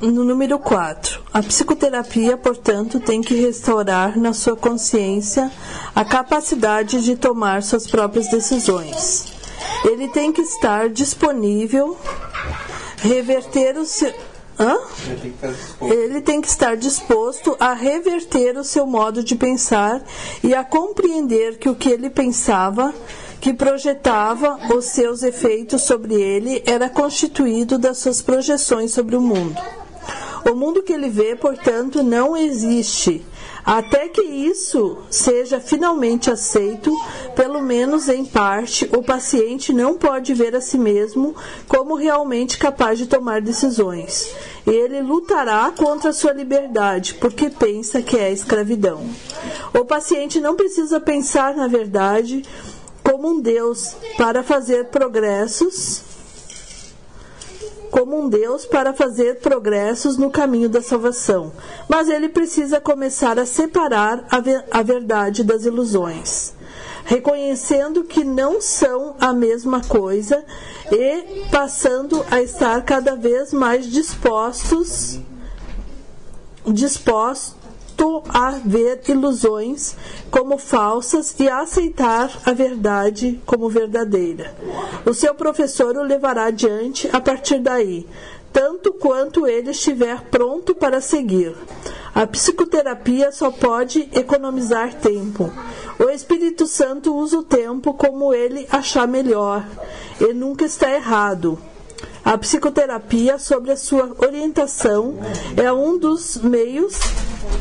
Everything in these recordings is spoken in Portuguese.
no número 4. A psicoterapia, portanto, tem que restaurar na sua consciência a capacidade de tomar suas próprias decisões. Ele tem que estar disponível, reverter o seu. Hã? Ele tem que estar disposto a reverter o seu modo de pensar e a compreender que o que ele pensava que projetava os seus efeitos sobre ele era constituído das suas projeções sobre o mundo. O mundo que ele vê, portanto, não existe. Até que isso seja finalmente aceito, pelo menos em parte, o paciente não pode ver a si mesmo como realmente capaz de tomar decisões. Ele lutará contra a sua liberdade, porque pensa que é escravidão. O paciente não precisa pensar na verdade como um Deus para fazer progressos como um Deus para fazer progressos no caminho da salvação, mas ele precisa começar a separar a, a verdade das ilusões, reconhecendo que não são a mesma coisa e passando a estar cada vez mais dispostos dispostos a ver ilusões como falsas e a aceitar a verdade como verdadeira. O seu professor o levará adiante a partir daí, tanto quanto ele estiver pronto para seguir. A psicoterapia só pode economizar tempo. O Espírito Santo usa o tempo como ele achar melhor e nunca está errado. A psicoterapia, sobre a sua orientação, é um dos meios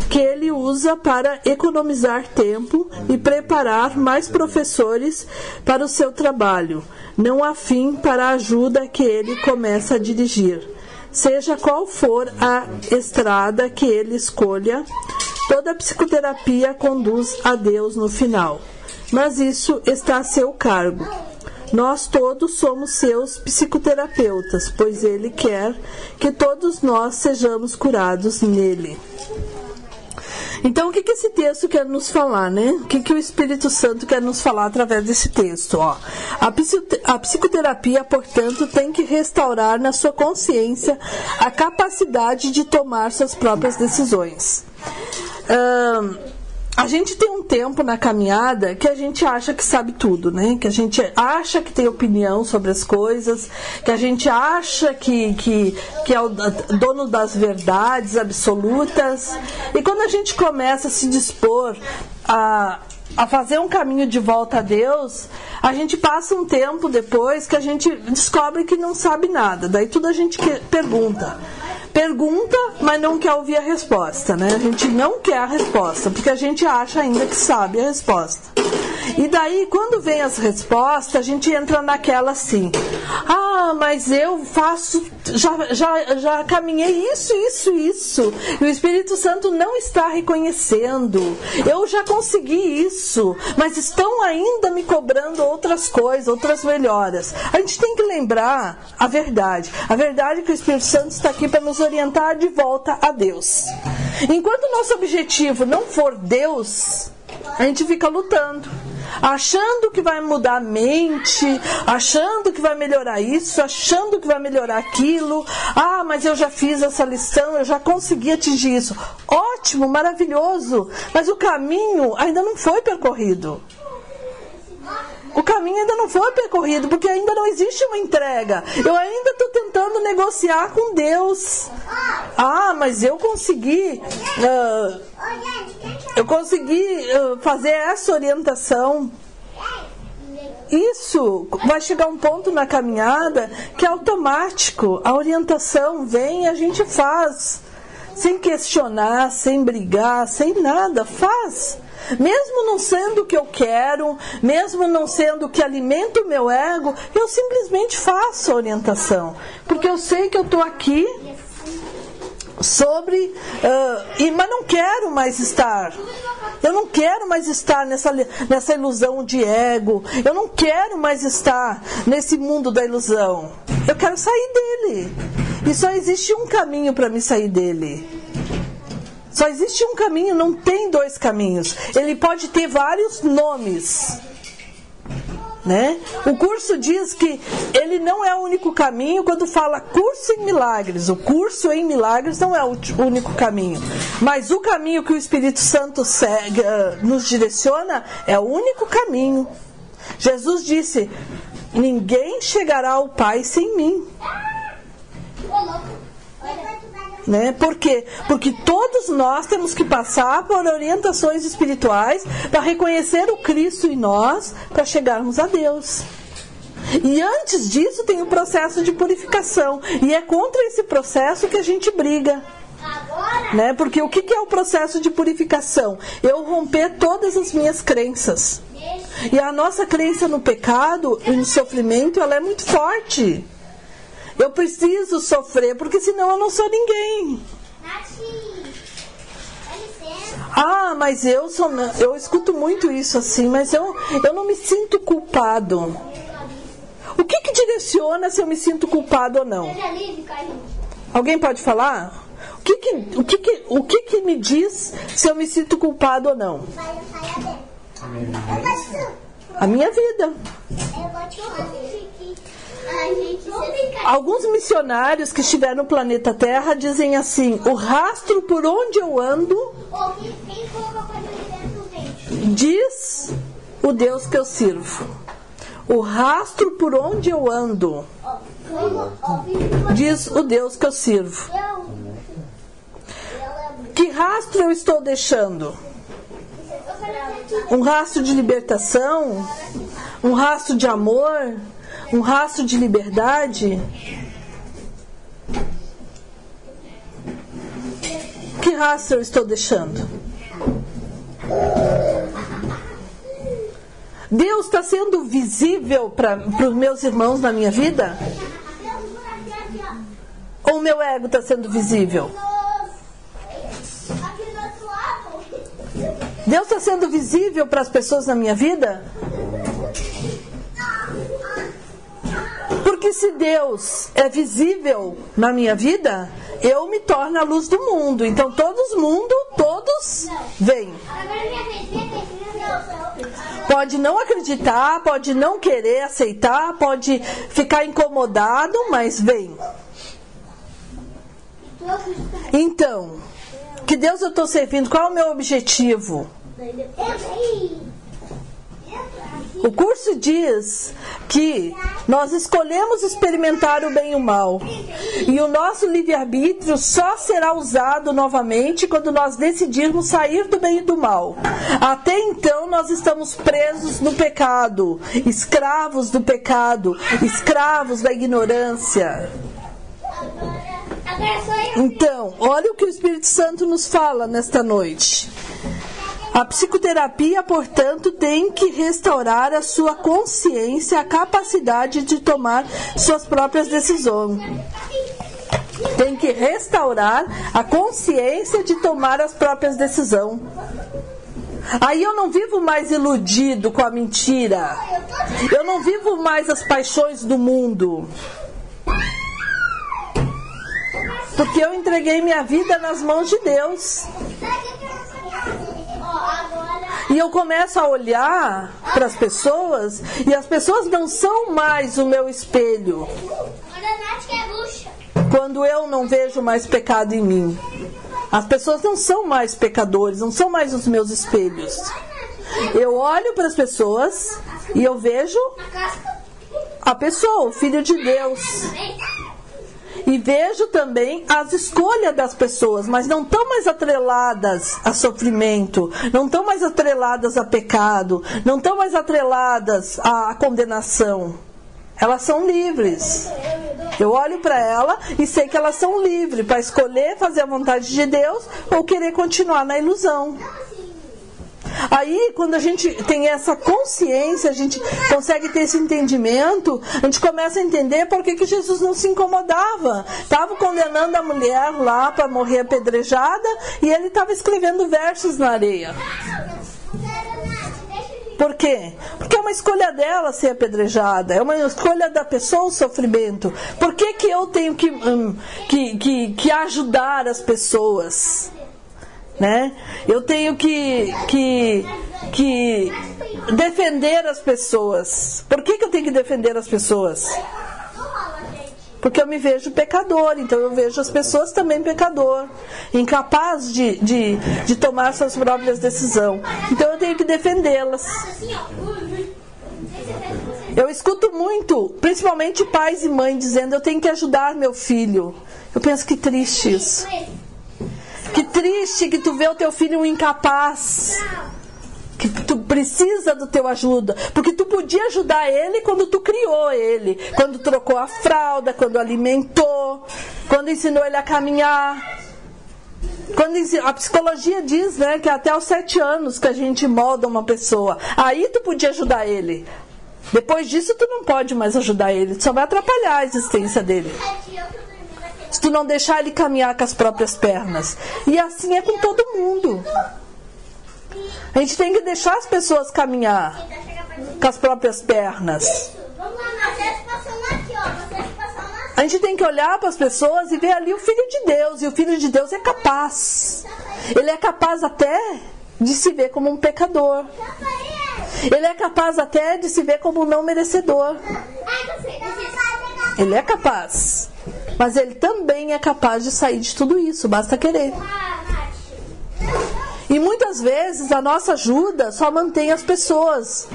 que ele usa para economizar tempo e preparar mais professores para o seu trabalho. Não há fim para a ajuda que ele começa a dirigir. Seja qual for a estrada que ele escolha, toda psicoterapia conduz a Deus no final. Mas isso está a seu cargo. Nós todos somos seus psicoterapeutas, pois Ele quer que todos nós sejamos curados nele. Então, o que, que esse texto quer nos falar, né? O que, que o Espírito Santo quer nos falar através desse texto? Ó? A, psicoterapia, portanto, tem que restaurar na sua consciência a capacidade de tomar suas próprias decisões. Um, a gente tem um tempo na caminhada que a gente acha que sabe tudo, né? Que a gente acha que tem opinião sobre as coisas, que a gente acha que, que, que é o dono das verdades absolutas. E quando a gente começa a se dispor a, a fazer um caminho de volta a Deus, a gente passa um tempo depois que a gente descobre que não sabe nada. Daí tudo a gente pergunta pergunta, mas não quer ouvir a resposta, né? A gente não quer a resposta, porque a gente acha ainda que sabe a resposta. E daí, quando vem as respostas, a gente entra naquela assim: ah, mas eu faço, já, já, já caminhei isso, isso, isso. E o Espírito Santo não está reconhecendo. Eu já consegui isso, mas estão ainda me cobrando outras coisas, outras melhoras. A gente tem que lembrar a verdade. A verdade é que o Espírito Santo está aqui para nos orientar de volta a Deus. Enquanto o nosso objetivo não for Deus, a gente fica lutando achando que vai mudar a mente, achando que vai melhorar isso, achando que vai melhorar aquilo. Ah, mas eu já fiz essa lição, eu já consegui atingir isso. Ótimo, maravilhoso, mas o caminho ainda não foi percorrido. O caminho ainda não foi percorrido, porque ainda não existe uma entrega. Eu ainda estou tentando negociar com Deus. Ah, mas eu consegui. Uh, eu consegui uh, fazer essa orientação. Isso vai chegar um ponto na caminhada que é automático. A orientação vem e a gente faz. Sem questionar, sem brigar, sem nada. Faz. Mesmo não sendo o que eu quero, mesmo não sendo o que alimenta o meu ego, eu simplesmente faço a orientação. Porque eu sei que eu estou aqui sobre. Uh, e, mas não quero mais estar. Eu não quero mais estar nessa, nessa ilusão de ego. Eu não quero mais estar nesse mundo da ilusão. Eu quero sair dele. E só existe um caminho para me sair dele. Só existe um caminho, não tem dois caminhos. Ele pode ter vários nomes. Né? O curso diz que ele não é o único caminho quando fala curso em milagres. O curso em milagres não é o único caminho. Mas o caminho que o Espírito Santo segue, eh, nos direciona é o único caminho. Jesus disse: Ninguém chegará ao Pai sem mim. Né? Por quê? Porque todos nós temos que passar por orientações espirituais para reconhecer o Cristo em nós para chegarmos a Deus. E antes disso tem o processo de purificação. E é contra esse processo que a gente briga. Né? Porque o que é o processo de purificação? Eu romper todas as minhas crenças. E a nossa crença no pecado e no sofrimento ela é muito forte. Eu preciso sofrer, porque senão eu não sou ninguém. Ah, mas eu sou. Eu escuto muito isso assim, mas eu, eu não me sinto culpado. O que, que direciona se eu me sinto culpado ou não? Alguém pode falar? O que, que, o que, que, o que, que me diz se eu me sinto culpado ou não? A minha vida. Alguns missionários que estiveram no planeta Terra dizem assim: o rastro por onde eu ando diz o Deus que eu sirvo. O rastro por onde eu ando diz o Deus que eu sirvo. Que rastro eu estou deixando? Um rastro de libertação? Um rastro de amor? Um rastro de liberdade? Que rastro eu estou deixando? Deus está sendo visível para os meus irmãos na minha vida? Ou o meu ego está sendo visível? Deus está sendo visível para as pessoas na minha vida? Porque se Deus é visível na minha vida, eu me torno a luz do mundo. Então todos mundo, todos vêm. Pode não acreditar, pode não querer aceitar, pode ficar incomodado, mas vem. Então, que Deus eu estou servindo? Qual é o meu objetivo? O curso diz que nós escolhemos experimentar o bem e o mal. E o nosso livre-arbítrio só será usado novamente quando nós decidirmos sair do bem e do mal. Até então, nós estamos presos no pecado, escravos do pecado, escravos da ignorância. Então, olha o que o Espírito Santo nos fala nesta noite. A psicoterapia, portanto, tem que restaurar a sua consciência, a capacidade de tomar suas próprias decisões. Tem que restaurar a consciência de tomar as próprias decisões. Aí eu não vivo mais iludido com a mentira. Eu não vivo mais as paixões do mundo. Porque eu entreguei minha vida nas mãos de Deus. E eu começo a olhar para as pessoas e as pessoas não são mais o meu espelho. Quando eu não vejo mais pecado em mim. As pessoas não são mais pecadores, não são mais os meus espelhos. Eu olho para as pessoas e eu vejo a pessoa, o filho de Deus. E vejo também as escolhas das pessoas, mas não estão mais atreladas a sofrimento, não estão mais atreladas a pecado, não estão mais atreladas à condenação. Elas são livres. Eu olho para ela e sei que elas são livres para escolher fazer a vontade de Deus ou querer continuar na ilusão. Aí, quando a gente tem essa consciência, a gente consegue ter esse entendimento, a gente começa a entender por que, que Jesus não se incomodava. Estava condenando a mulher lá para morrer apedrejada e ele estava escrevendo versos na areia. Por quê? Porque é uma escolha dela ser apedrejada, é uma escolha da pessoa o sofrimento. Por que, que eu tenho que, hum, que, que, que ajudar as pessoas? Né? Eu tenho que, que, que defender as pessoas. Por que, que eu tenho que defender as pessoas? Porque eu me vejo pecador, então eu vejo as pessoas também pecador, incapaz de, de, de tomar suas próprias decisões. Então eu tenho que defendê-las. Eu escuto muito, principalmente pais e mães, dizendo eu tenho que ajudar meu filho. Eu penso que triste isso. Que triste que tu vê o teu filho um incapaz que tu precisa do teu ajuda, porque tu podia ajudar ele quando tu criou ele, quando trocou a fralda, quando alimentou, quando ensinou ele a caminhar. Quando a psicologia diz né, que é até os sete anos que a gente molda uma pessoa. Aí tu podia ajudar ele. Depois disso tu não pode mais ajudar ele, tu só vai atrapalhar a existência dele. Tu não deixar ele caminhar com as próprias pernas. E assim é com todo mundo. A gente tem que deixar as pessoas caminhar com as próprias pernas. A gente tem que olhar para as pessoas e ver ali o Filho de Deus. E o Filho de Deus é capaz. Ele é capaz até de se ver como um pecador. Ele é capaz até de se ver como um não merecedor. Ele é capaz. Mas ele também é capaz de sair de tudo isso, basta querer. E muitas vezes a nossa ajuda só mantém as pessoas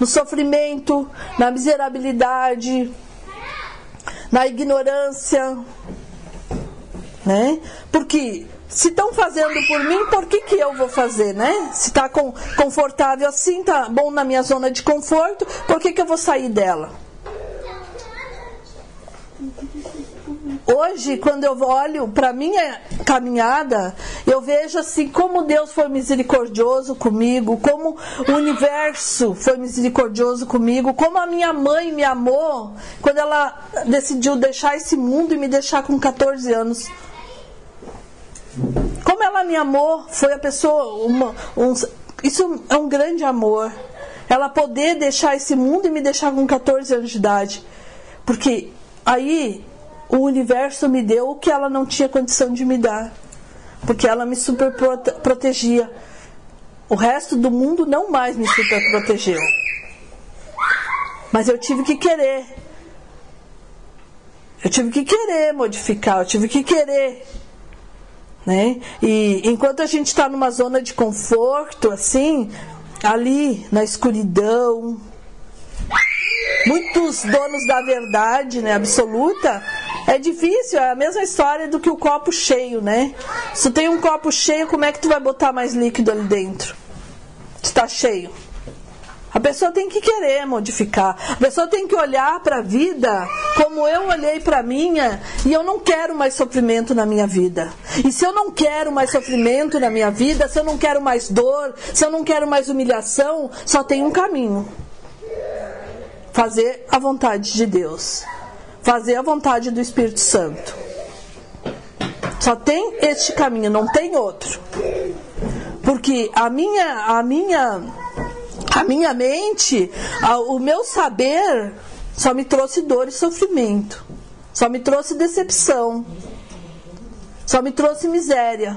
no sofrimento, na miserabilidade, na ignorância, né? Porque se estão fazendo por mim, por que, que eu vou fazer, né? Se está confortável assim, tá bom na minha zona de conforto, por que, que eu vou sair dela? Hoje, quando eu olho para minha caminhada, eu vejo assim como Deus foi misericordioso comigo, como o universo foi misericordioso comigo, como a minha mãe me amou quando ela decidiu deixar esse mundo e me deixar com 14 anos. Como ela me amou, foi a pessoa. Uma, um, isso é um grande amor. Ela poder deixar esse mundo e me deixar com 14 anos de idade. Porque aí o universo me deu o que ela não tinha condição de me dar, porque ela me super protegia. O resto do mundo não mais me super protegeu. Mas eu tive que querer. Eu tive que querer modificar, eu tive que querer. Né? E enquanto a gente está numa zona de conforto, assim, ali na escuridão, muitos donos da verdade né, absoluta é difícil, é a mesma história do que o copo cheio, né? Se tem um copo cheio, como é que tu vai botar mais líquido ali dentro? Está cheio. A pessoa tem que querer modificar. A pessoa tem que olhar para a vida como eu olhei para a minha e eu não quero mais sofrimento na minha vida. E se eu não quero mais sofrimento na minha vida, se eu não quero mais dor, se eu não quero mais humilhação, só tem um caminho: fazer a vontade de Deus fazer a vontade do Espírito Santo. Só tem este caminho, não tem outro. Porque a minha, a minha, a minha mente, o meu saber só me trouxe dor e sofrimento. Só me trouxe decepção. Só me trouxe miséria.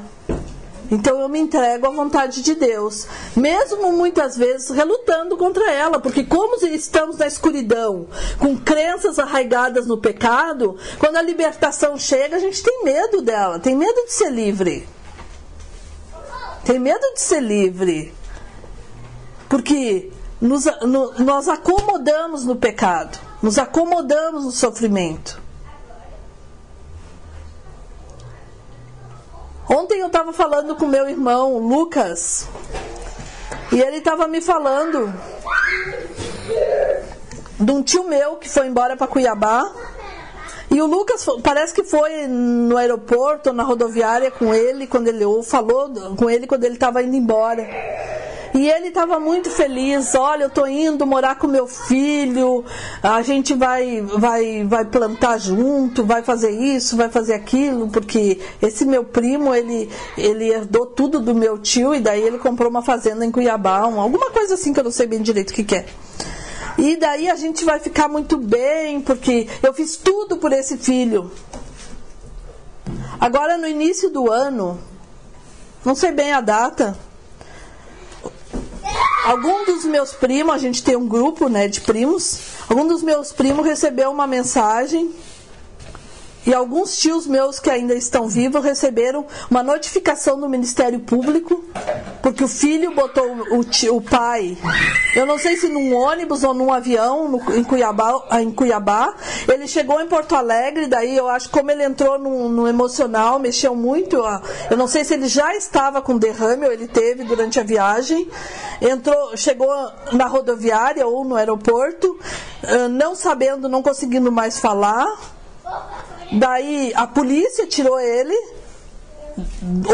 Então eu me entrego à vontade de Deus, mesmo muitas vezes relutando contra ela, porque como estamos na escuridão, com crenças arraigadas no pecado, quando a libertação chega, a gente tem medo dela, tem medo de ser livre. Tem medo de ser livre. Porque nos, no, nós acomodamos no pecado, nos acomodamos no sofrimento. Ontem eu estava falando com meu irmão Lucas e ele estava me falando de um tio meu que foi embora para Cuiabá. E o Lucas parece que foi no aeroporto, na rodoviária com ele, quando ele ou falou com ele quando ele estava indo embora. E ele estava muito feliz. Olha, eu estou indo morar com meu filho. A gente vai, vai, vai plantar junto, vai fazer isso, vai fazer aquilo, porque esse meu primo ele, ele herdou tudo do meu tio e daí ele comprou uma fazenda em Cuiabá, alguma coisa assim que eu não sei bem direito o que, que é. E daí a gente vai ficar muito bem, porque eu fiz tudo por esse filho. Agora no início do ano, não sei bem a data, algum dos meus primos, a gente tem um grupo né, de primos, algum dos meus primos recebeu uma mensagem e alguns tios meus que ainda estão vivos receberam uma notificação do Ministério Público, porque o filho botou o, tio, o pai, eu não sei se num ônibus ou num avião no, em, Cuiabá, em Cuiabá. Ele chegou em Porto Alegre, daí eu acho que como ele entrou no, no emocional, mexeu muito. Eu não sei se ele já estava com derrame ou ele teve durante a viagem. Entrou, chegou na rodoviária ou no aeroporto, não sabendo, não conseguindo mais falar Daí a polícia tirou ele,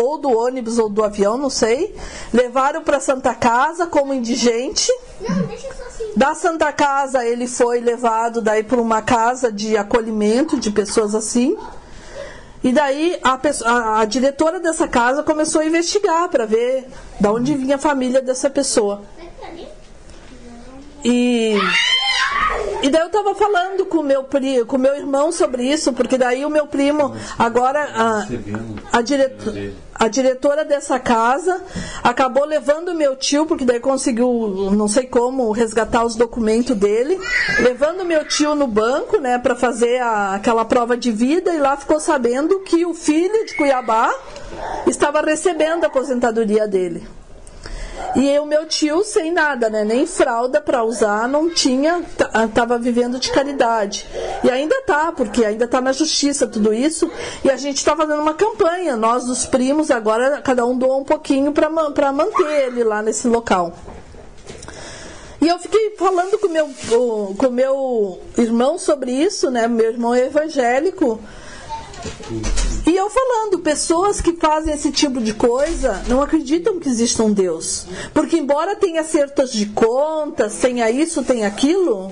ou do ônibus ou do avião, não sei. Levaram para Santa Casa como indigente. Assim. Da Santa Casa ele foi levado daí para uma casa de acolhimento de pessoas assim. E daí a, a, a diretora dessa casa começou a investigar para ver de onde vinha a família dessa pessoa. E e daí eu tava falando com meu primo, com meu irmão sobre isso, porque daí o meu primo, agora a, a, direto, a diretora dessa casa acabou levando meu tio, porque daí conseguiu, não sei como, resgatar os documentos dele, levando meu tio no banco, né, para fazer a, aquela prova de vida e lá ficou sabendo que o filho de Cuiabá estava recebendo a aposentadoria dele. E o meu tio sem nada, né? Nem fralda para usar, não tinha, tava vivendo de caridade. E ainda tá, porque ainda tá na justiça tudo isso. E a gente tá fazendo uma campanha, nós os primos agora cada um doa um pouquinho para manter ele lá nesse local. E eu fiquei falando com meu, com meu irmão sobre isso, né? Meu irmão é evangélico. E eu falando, pessoas que fazem esse tipo de coisa não acreditam que exista um Deus. Porque embora tenha acertos de contas, tenha isso, tenha aquilo,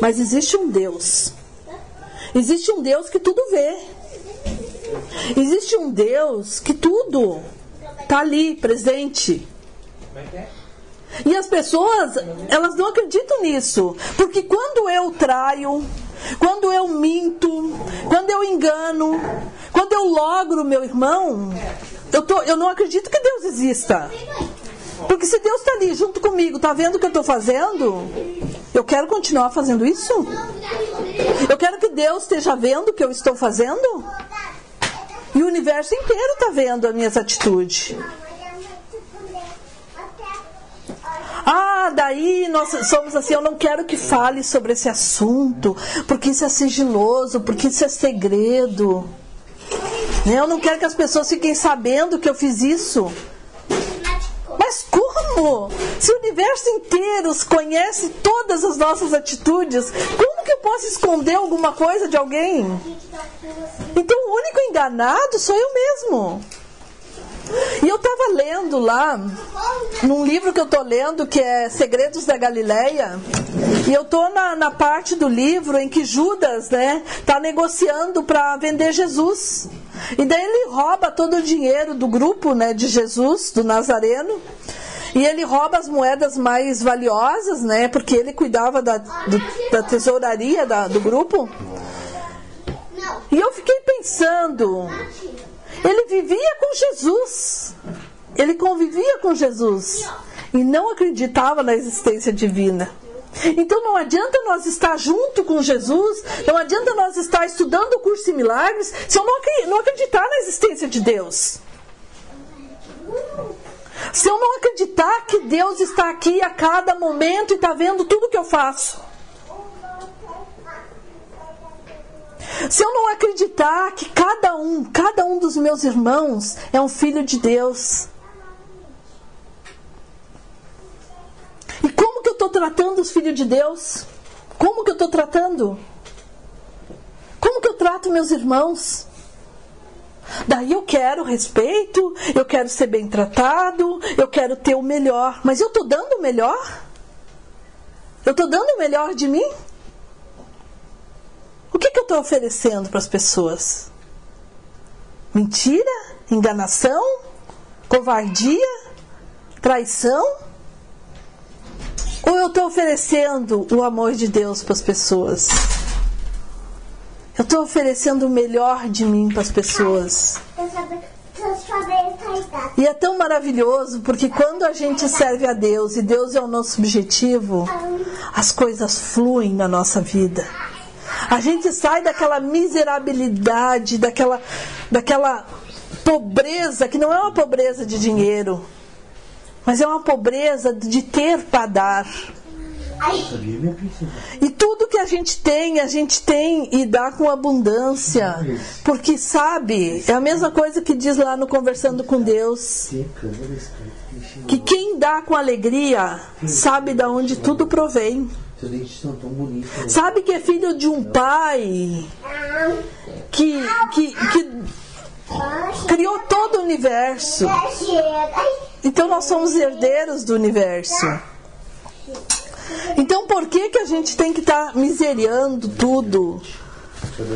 mas existe um Deus. Existe um Deus que tudo vê. Existe um Deus que tudo está ali, presente. E as pessoas, elas não acreditam nisso. Porque quando eu traio, quando eu minto, quando eu engano, quando eu logro meu irmão, eu, tô, eu não acredito que Deus exista. Porque se Deus está ali junto comigo, está vendo o que eu estou fazendo, eu quero continuar fazendo isso? Eu quero que Deus esteja vendo o que eu estou fazendo? E o universo inteiro está vendo as minhas atitudes. Ah, daí nós somos assim, eu não quero que fale sobre esse assunto, porque isso é sigiloso, porque isso é segredo. Né, eu não quero que as pessoas fiquem sabendo que eu fiz isso. Mas como? Se o universo inteiro conhece todas as nossas atitudes, como que eu posso esconder alguma coisa de alguém? Então o único enganado sou eu mesmo. E eu estava lendo lá, num livro que eu estou lendo, que é Segredos da Galileia, e eu estou na, na parte do livro em que Judas né, está negociando para vender Jesus. E daí ele rouba todo o dinheiro do grupo né, de Jesus, do Nazareno. E ele rouba as moedas mais valiosas, né? Porque ele cuidava da, do, da tesouraria da, do grupo. E eu fiquei pensando, ele vivia com Jesus. Ele convivia com Jesus. E não acreditava na existência divina. Então não adianta nós estar junto com Jesus, não adianta nós estar estudando o curso de milagres se eu não acreditar na existência de Deus. Se eu não acreditar que Deus está aqui a cada momento e está vendo tudo que eu faço. Se eu não acreditar que cada um, cada um dos meus irmãos é um filho de Deus. E como que eu estou tratando os filhos de Deus? Como que eu estou tratando? Como que eu trato meus irmãos? Daí eu quero respeito, eu quero ser bem tratado, eu quero ter o melhor. Mas eu estou dando o melhor? Eu estou dando o melhor de mim? O que, que eu estou oferecendo para as pessoas? Mentira? Enganação? Covardia? Traição? Ou eu estou oferecendo o amor de Deus para as pessoas? Eu estou oferecendo o melhor de mim para as pessoas. E é tão maravilhoso porque quando a gente serve a Deus e Deus é o nosso objetivo, as coisas fluem na nossa vida. A gente sai daquela miserabilidade, daquela, daquela pobreza, que não é uma pobreza de dinheiro, mas é uma pobreza de ter para dar. E tudo que a gente tem, a gente tem e dá com abundância. Porque sabe, é a mesma coisa que diz lá no Conversando com Deus. Que quem dá com alegria sabe de onde tudo provém. Sabe que é filho de um pai que, que, que criou todo o universo. Então nós somos herdeiros do universo. Então por que, que a gente tem que estar tá miseriando tudo?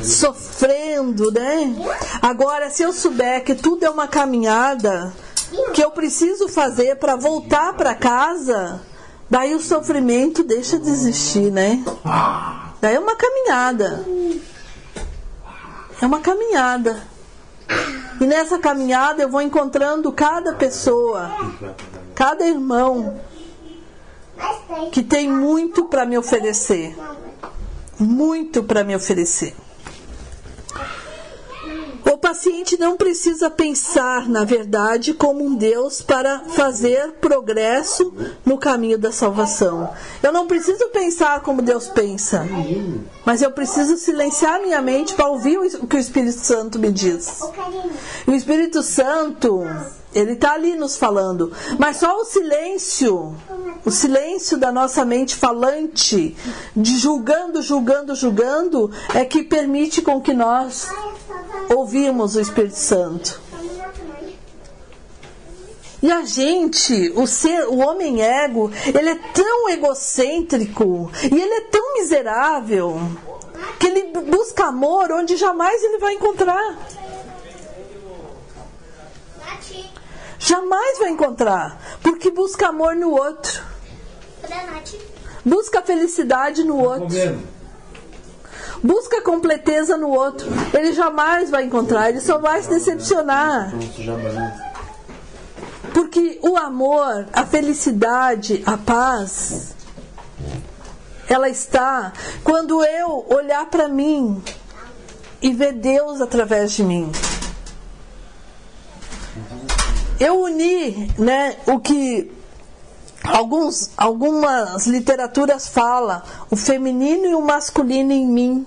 Sofrendo, né? Agora, se eu souber que tudo é uma caminhada que eu preciso fazer para voltar para casa, daí o sofrimento deixa de existir, né? Daí é uma caminhada. É uma caminhada. E nessa caminhada eu vou encontrando cada pessoa, cada irmão que tem muito para me oferecer. Muito para me oferecer. Paciente não precisa pensar, na verdade, como um Deus para fazer progresso no caminho da salvação. Eu não preciso pensar como Deus pensa, mas eu preciso silenciar minha mente para ouvir o que o Espírito Santo me diz. O Espírito Santo ele está ali nos falando. Mas só o silêncio, o silêncio da nossa mente falante, de julgando, julgando, julgando, é que permite com que nós ouvimos o Espírito Santo. E a gente, o ser, o homem ego, ele é tão egocêntrico e ele é tão miserável que ele busca amor onde jamais ele vai encontrar. Jamais vai encontrar, porque busca amor no outro. Busca felicidade no outro. Busca completeza no outro. Ele jamais vai encontrar, ele só vai se decepcionar. Porque o amor, a felicidade, a paz, ela está quando eu olhar para mim e ver Deus através de mim eu uni né, o que alguns, algumas literaturas falam, o feminino e o masculino em mim.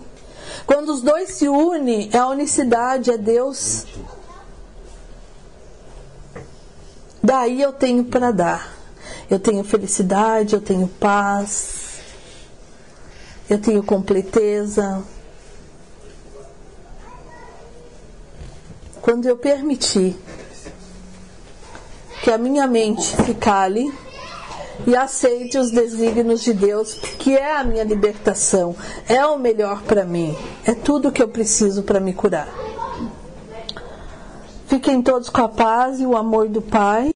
Quando os dois se unem, é a unicidade, é Deus. Daí eu tenho para dar. Eu tenho felicidade, eu tenho paz, eu tenho completeza. Quando eu permitir que a minha mente se cale e aceite os desígnios de Deus, que é a minha libertação, é o melhor para mim, é tudo que eu preciso para me curar. Fiquem todos com a paz e o amor do Pai.